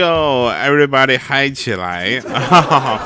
哟，everybody 嗨起来！哈哈。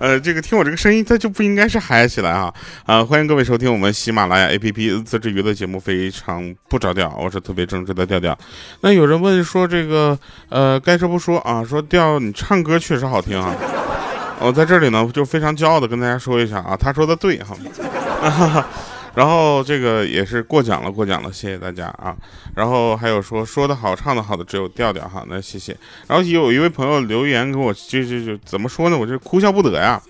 呃，这个听我这个声音，它就不应该是嗨起来啊！啊，欢迎各位收听我们喜马拉雅 APP 自制娱乐节目《非常不着调》，我是特别正直的调调。那有人问说，这个呃，该说不说啊？说调你唱歌确实好听啊！我在这里呢，就非常骄傲的跟大家说一下啊，他说的对哈。哈哈。然后这个也是过奖了，过奖了，谢谢大家啊。然后还有说说的好，唱的好的只有调调哈，那谢谢。然后有一位朋友留言给我，就就就怎么说呢？我这哭笑不得呀。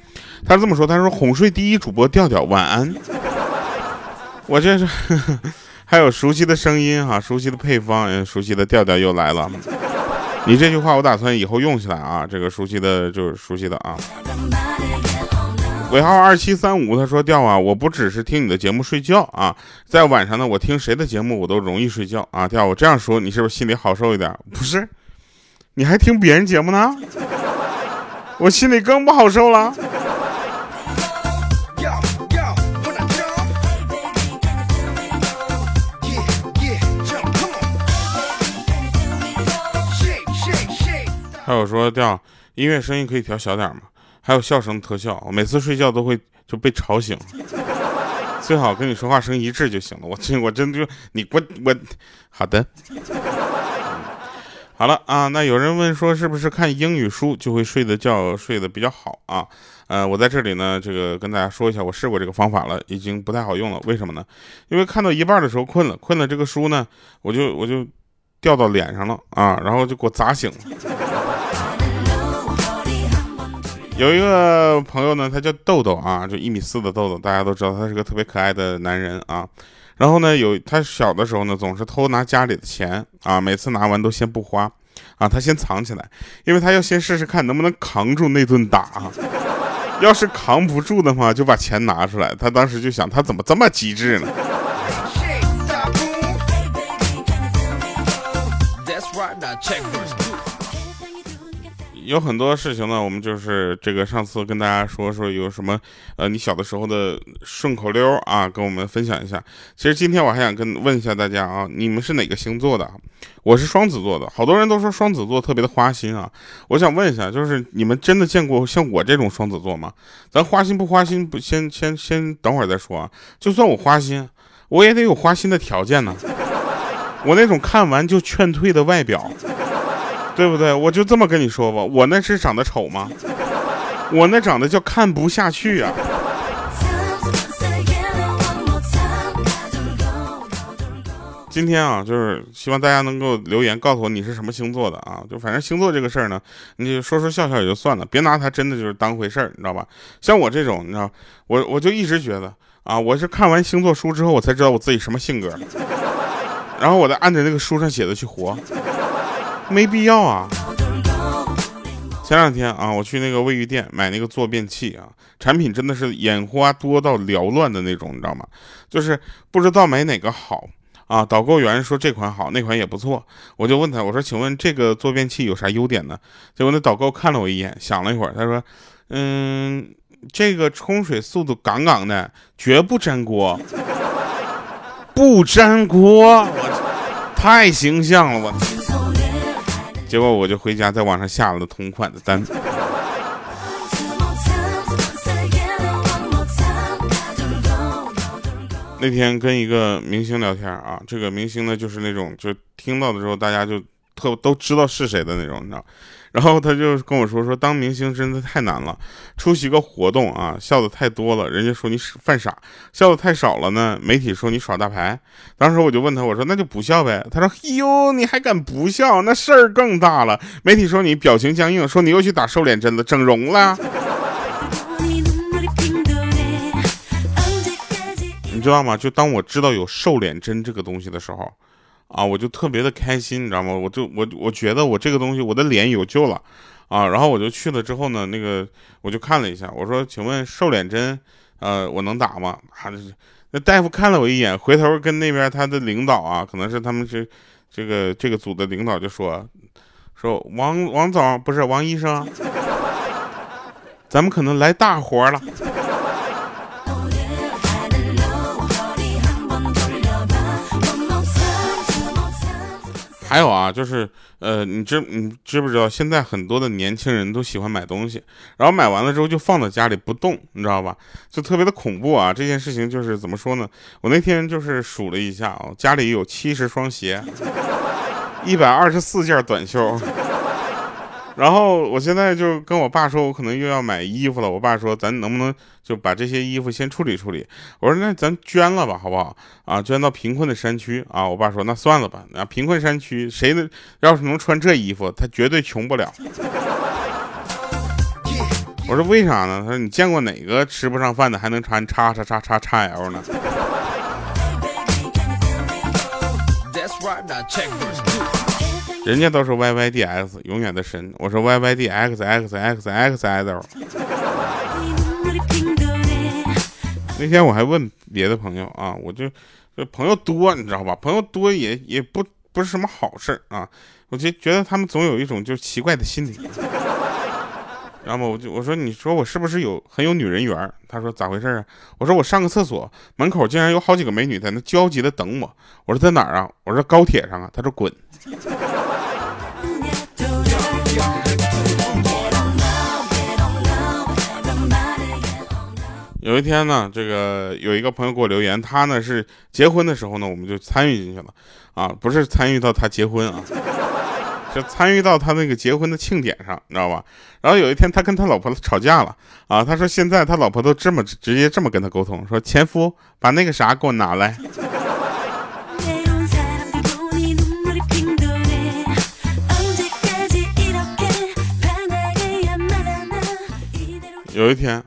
他这么说，他说哄睡第一主播调调晚安。我这是还有熟悉的声音哈，熟悉的配方，熟悉的调调又来了。你这句话我打算以后用起来啊，这个熟悉的就是熟悉的啊。尾号二七三五，他说调啊，我不只是听你的节目睡觉啊，在晚上呢，我听谁的节目我都容易睡觉啊。调，我这样说，你是不是心里好受一点？不是，你还听别人节目呢，我心里更不好受了。还有说调音乐声音可以调小点吗？还有笑声特效，我每次睡觉都会就被吵醒，最好跟你说话声一致就行了。我真我真就你我我好的，好了啊。那有人问说是不是看英语书就会睡得觉睡得比较好啊？呃，我在这里呢，这个跟大家说一下，我试过这个方法了，已经不太好用了。为什么呢？因为看到一半的时候困了，困了这个书呢，我就我就掉到脸上了啊，然后就给我砸醒了。有一个朋友呢，他叫豆豆啊，就一米四的豆豆，大家都知道他是个特别可爱的男人啊。然后呢，有他小的时候呢，总是偷拿家里的钱啊，每次拿完都先不花啊，他先藏起来，因为他要先试试看能不能扛住那顿打。要是扛不住的话，就把钱拿出来。他当时就想，他怎么这么机智呢？有很多事情呢，我们就是这个上次跟大家说说有什么，呃，你小的时候的顺口溜啊，跟我们分享一下。其实今天我还想跟问一下大家啊，你们是哪个星座的？我是双子座的，好多人都说双子座特别的花心啊。我想问一下，就是你们真的见过像我这种双子座吗？咱花心不花心不先先先等会儿再说啊。就算我花心，我也得有花心的条件呢。我那种看完就劝退的外表。对不对？我就这么跟你说吧，我那是长得丑吗？我那长得叫看不下去啊！今天啊，就是希望大家能够留言告诉我你是什么星座的啊！就反正星座这个事儿呢，你就说说笑笑也就算了，别拿它真的就是当回事儿，你知道吧？像我这种，你知道，我我就一直觉得啊，我是看完星座书之后，我才知道我自己什么性格，然后我再按着那个书上写的去活。没必要啊！前两天啊，我去那个卫浴店买那个坐便器啊，产品真的是眼花多到缭乱的那种，你知道吗？就是不知道买哪个好啊。导购员说这款好，那款也不错，我就问他，我说请问这个坐便器有啥优点呢？结果那导购看了我一眼，想了一会儿，他说，嗯，这个冲水速度杠杠的，绝不粘锅，不粘锅，太形象了，我。结果我就回家，在网上下了同款的单子。那天跟一个明星聊天啊，这个明星呢，就是那种就听到的时候，大家就特都知道是谁的那种，你知道。然后他就跟我说说，当明星真的太难了。出席个活动啊，笑的太多了，人家说你犯傻；笑的太少了呢，媒体说你耍大牌。当时我就问他，我说那就不笑呗。他说，哎呦，你还敢不笑？那事儿更大了。媒体说你表情僵硬，说你又去打瘦脸针了，整容了。你知道吗？就当我知道有瘦脸针这个东西的时候。啊，我就特别的开心，你知道吗？我就我我觉得我这个东西，我的脸有救了，啊，然后我就去了之后呢，那个我就看了一下，我说，请问瘦脸针，呃，我能打吗？还是那大夫看了我一眼，回头跟那边他的领导啊，可能是他们是这个这个组的领导就说，说王王总不是王医生，咱们可能来大活了。还有啊，就是呃，你知你知不知道，现在很多的年轻人都喜欢买东西，然后买完了之后就放在家里不动，你知道吧？就特别的恐怖啊！这件事情就是怎么说呢？我那天就是数了一下啊，家里有七十双鞋，一百二十四件短袖。然后我现在就跟我爸说，我可能又要买衣服了。我爸说，咱能不能就把这些衣服先处理处理？我说，那咱捐了吧，好不好？啊，捐到贫困的山区啊。我爸说，那算了吧。那贫困山区谁能要是能穿这衣服，他绝对穷不了。我说为啥呢？他说你见过哪个吃不上饭的还能穿叉叉叉叉叉 L 呢？人家都是 Y Y D X 永远的神，我说 Y Y D X X X X L。那天我还问别的朋友啊，我就这朋友多，你知道吧？朋友多也也不不是什么好事啊。我就觉得他们总有一种就奇怪的心理。然后我就我说你说我是不是有很有女人缘？他说咋回事啊？我说我上个厕所门口竟然有好几个美女在那焦急的等我。我说在哪儿啊？我说高铁上啊。他说滚。有一天呢，这个有一个朋友给我留言，他呢是结婚的时候呢，我们就参与进去了，啊，不是参与到他结婚啊，是参与到他那个结婚的庆典上，你知道吧？然后有一天他跟他老婆吵架了，啊，他说现在他老婆都这么直接这么跟他沟通，说前夫把那个啥给我拿来。有一天。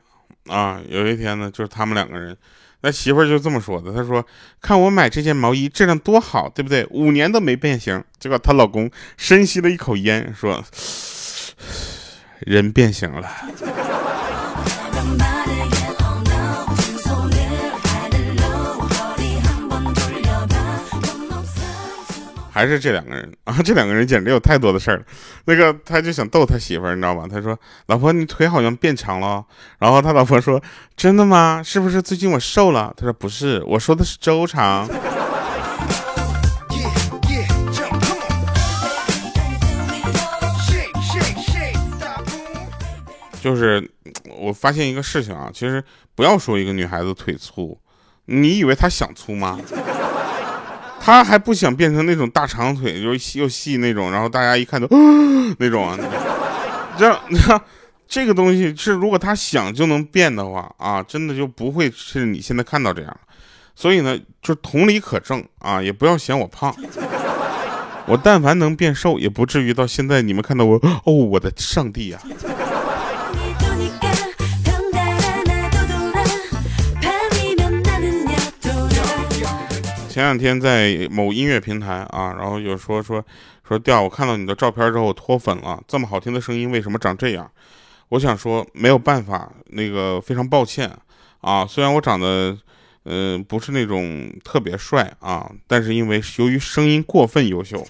啊，有一天呢，就是他们两个人，那媳妇儿就这么说的，她说：“看我买这件毛衣质量多好，对不对？五年都没变形。”结果她老公深吸了一口烟，说：“ 人变形了。”还是这两个人啊，这两个人简直有太多的事儿了。那个他就想逗他媳妇儿，你知道吧？他说：“老婆，你腿好像变长了。”然后他老婆说：“真的吗？是不是最近我瘦了？”他说：“不是，我说的是周长。”就是我发现一个事情啊，其实不要说一个女孩子腿粗，你以为她想粗吗？他还不想变成那种大长腿，又细又细那种，然后大家一看都 那种啊，这样你看 这个东西是如果他想就能变的话啊，真的就不会是你现在看到这样。所以呢，就同理可证啊，也不要嫌我胖，我但凡能变瘦，也不至于到现在你们看到我哦，我的上帝呀！前两天在某音乐平台啊，然后有说说说调，我看到你的照片之后脱粉了，这么好听的声音为什么长这样？我想说没有办法，那个非常抱歉啊，虽然我长得嗯不是那种特别帅啊，但是因为由于声音过分优秀，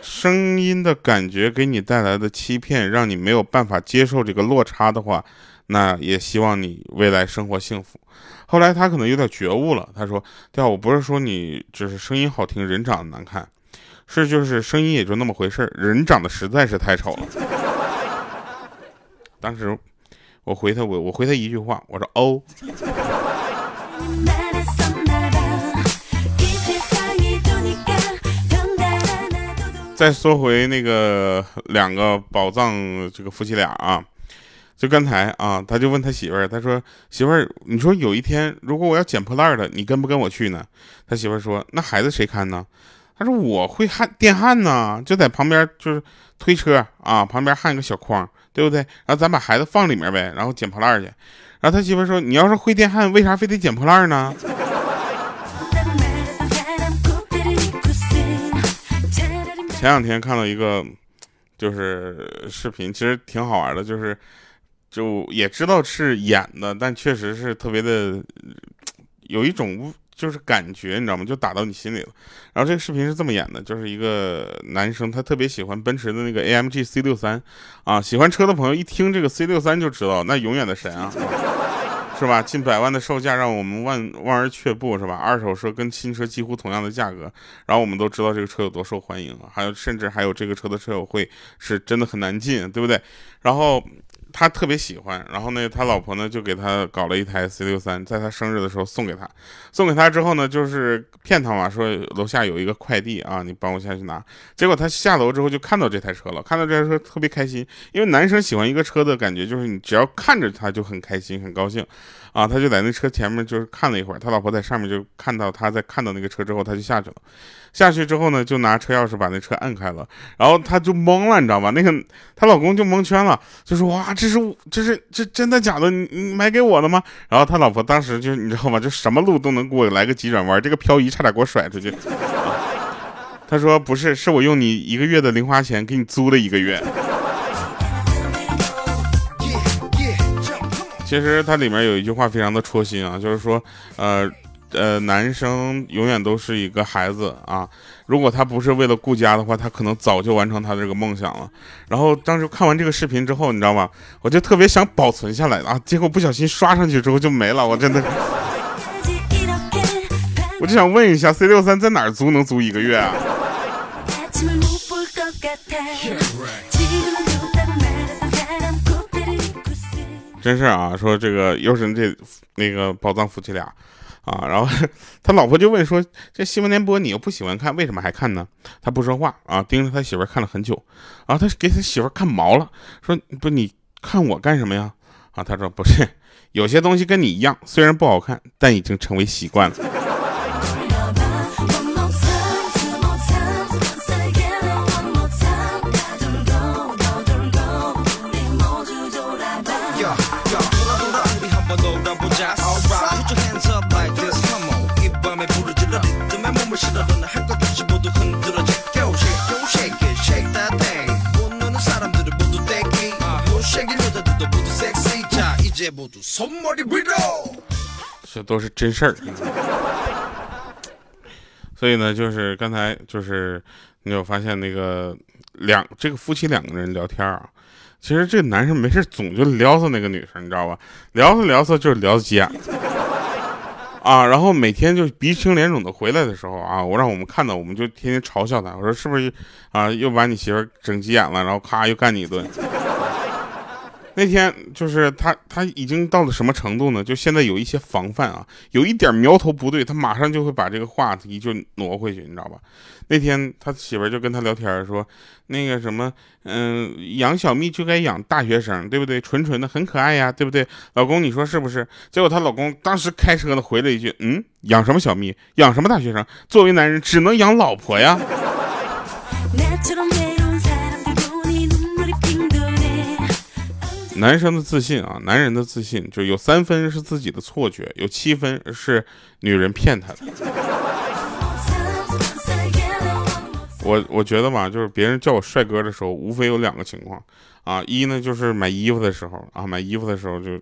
声音的感觉给你带来的欺骗，让你没有办法接受这个落差的话，那也希望你未来生活幸福。后来他可能有点觉悟了，他说：“对啊，我不是说你只是声音好听，人长得难看，是就是声音也就那么回事人长得实在是太丑了。”当时我回他，我我回他一句话，我说：“哦。”再说回那个两个宝藏这个夫妻俩啊。就刚才啊，他就问他媳妇儿，他说：“媳妇儿，你说有一天如果我要捡破烂了，你跟不跟我去呢？”他媳妇儿说：“那孩子谁看呢？”他说：“我会焊电焊呢，就在旁边就是推车啊，旁边焊一个小筐，对不对？然后咱把孩子放里面呗，然后捡破烂去。”然后他媳妇儿说：“你要是会电焊，为啥非得捡破烂呢？” 前两天看到一个就是视频，其实挺好玩的，就是。就也知道是演的，但确实是特别的，有一种就是感觉，你知道吗？就打到你心里了。然后这个视频是这么演的，就是一个男生，他特别喜欢奔驰的那个 AMG C 六三，啊，喜欢车的朋友一听这个 C 六三就知道，那永远的神啊，是吧？近百万的售价让我们望望而却步，是吧？二手车跟新车几乎同样的价格，然后我们都知道这个车有多受欢迎，还有甚至还有这个车的车友会是真的很难进，对不对？然后。他特别喜欢，然后呢，他老婆呢就给他搞了一台 C 六三，在他生日的时候送给他。送给他之后呢，就是骗他嘛，说楼下有一个快递啊，你帮我下去拿。结果他下楼之后就看到这台车了，看到这台车特别开心，因为男生喜欢一个车的感觉就是你只要看着他就很开心很高兴。啊，他就在那车前面就是看了一会儿，他老婆在上面就看到他在看到那个车之后，他就下去了。下去之后呢，就拿车钥匙把那车按开了，然后他就懵了，你知道吗？那个她老公就蒙圈了，就说哇，这是这是这真的假的？你你买给我的吗？然后他老婆当时就你知道吗？就什么路都能给我来个急转弯，这个漂移差点给我甩出去。他说不是，是我用你一个月的零花钱给你租了一个月。其实它里面有一句话非常的戳心啊，就是说，呃，呃，男生永远都是一个孩子啊，如果他不是为了顾家的话，他可能早就完成他这个梦想了。然后当时看完这个视频之后，你知道吗？我就特别想保存下来啊，结果不小心刷上去之后就没了，我真的，我就想问一下，C 六三在哪儿租能租一个月啊？真是啊，说这个又是这那个宝藏夫妻俩啊，然后 他老婆就问说：“这新闻联播你又不喜欢看，为什么还看呢？”他不说话啊，盯着他媳妇看了很久，然后他给他媳妇看毛了，说：“不，你看我干什么呀？”啊，他说：“不是，有些东西跟你一样，虽然不好看，但已经成为习惯了。”这都是真事儿，所以呢，就是刚才就是你有发现那个两这个夫妻两个人聊天啊，其实这男生没事总就撩骚那个女生，你知道吧？撩骚撩骚就是撩急眼啊，然后每天就鼻青脸肿的回来的时候啊，我让我们看到，我们就天天嘲笑他，我说是不是啊，又把你媳妇整急眼了，然后咔又干你一顿。那天就是他，他已经到了什么程度呢？就现在有一些防范啊，有一点苗头不对，他马上就会把这个话题就挪回去，你知道吧？那天他媳妇就跟他聊天说，那个什么，嗯，养小蜜就该养大学生，对不对？纯纯的很可爱呀，对不对？老公，你说是不是？结果她老公当时开车呢回了一句，嗯，养什么小蜜？养什么大学生？作为男人只能养老婆呀。男生的自信啊，男人的自信就有三分是自己的错觉，有七分是女人骗他的。我我觉得吧，就是别人叫我帅哥的时候，无非有两个情况啊，一呢就是买衣服的时候啊，买衣服的时候就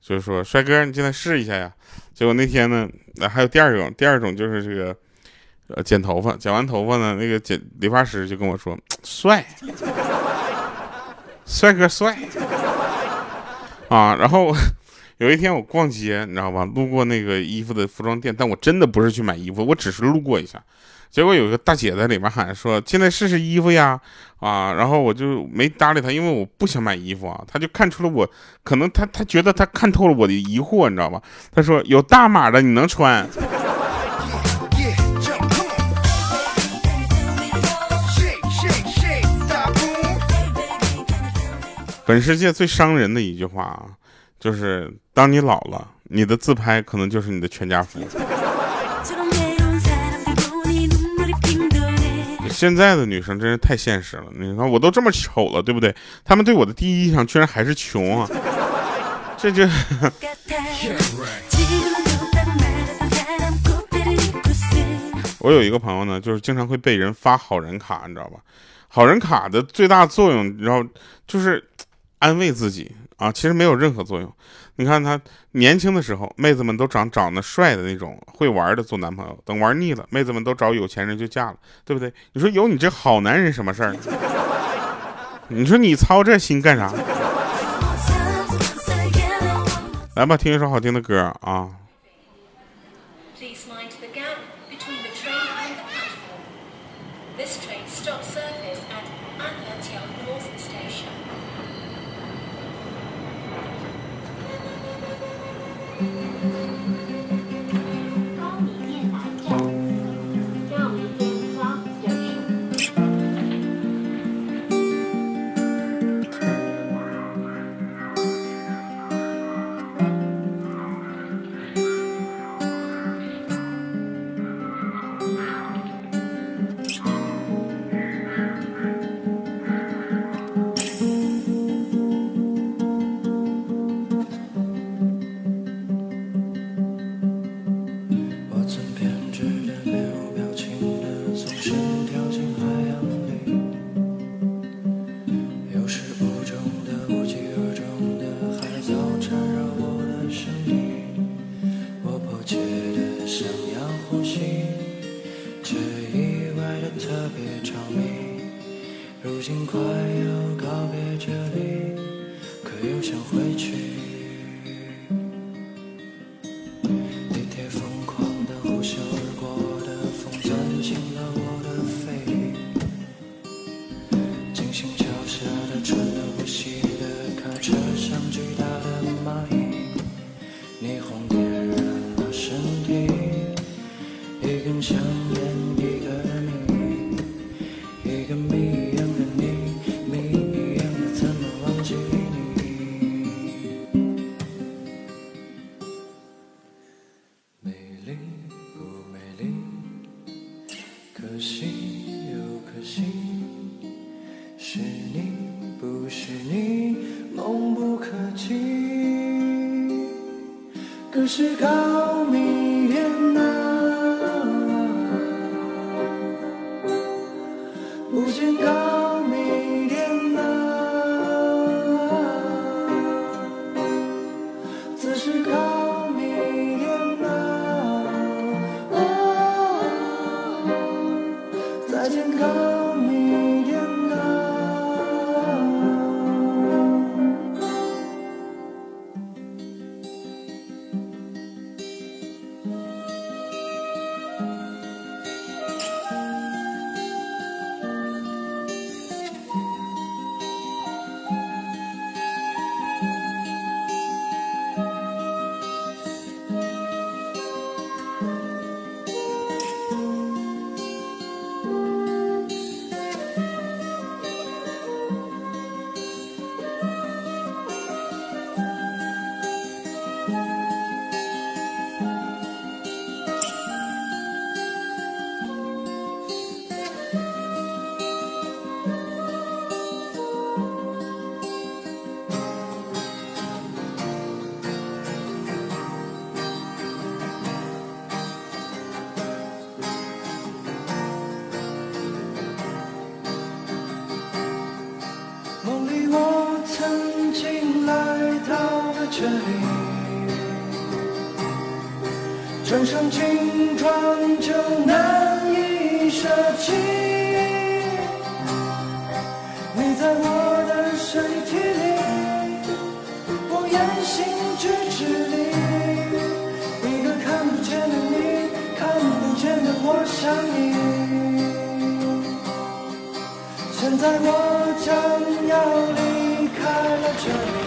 就是说帅哥，你进来试一下呀。结果那天呢，还有第二种，第二种就是这个呃剪头发，剪完头发呢，那个剪理发师就跟我说帅，帅哥帅。啊，然后有一天我逛街，你知道吧？路过那个衣服的服装店，但我真的不是去买衣服，我只是路过一下。结果有一个大姐在里面喊说：“进来试试衣服呀！”啊，然后我就没搭理她，因为我不想买衣服啊。她就看出了我，可能她她觉得她看透了我的疑惑，你知道吧？她说：“有大码的你能穿。”本世界最伤人的一句话啊，就是当你老了，你的自拍可能就是你的全家福。现在的女生真是太现实了，你看我都这么丑了，对不对？他们对我的第一印象居然还是穷啊，这就。我有一个朋友呢，就是经常会被人发好人卡，你知道吧？好人卡的最大作用，你知道，就是。安慰自己啊，其实没有任何作用。你看他年轻的时候，妹子们都长长得帅的那种，会玩的做男朋友。等玩腻了，妹子们都找有钱人就嫁了，对不对？你说有你这好男人什么事儿？你说你操这心干啥？来吧，听一首好听的歌啊。特别着迷如今快要告别这里可又想回去。是高明恋呐，不见高明恋呐，此时高明恋呐，再见高舍弃。你在我的身体里，我言行举止里，一个看不见的你，看不见的我想你。现在我将要离开了这里。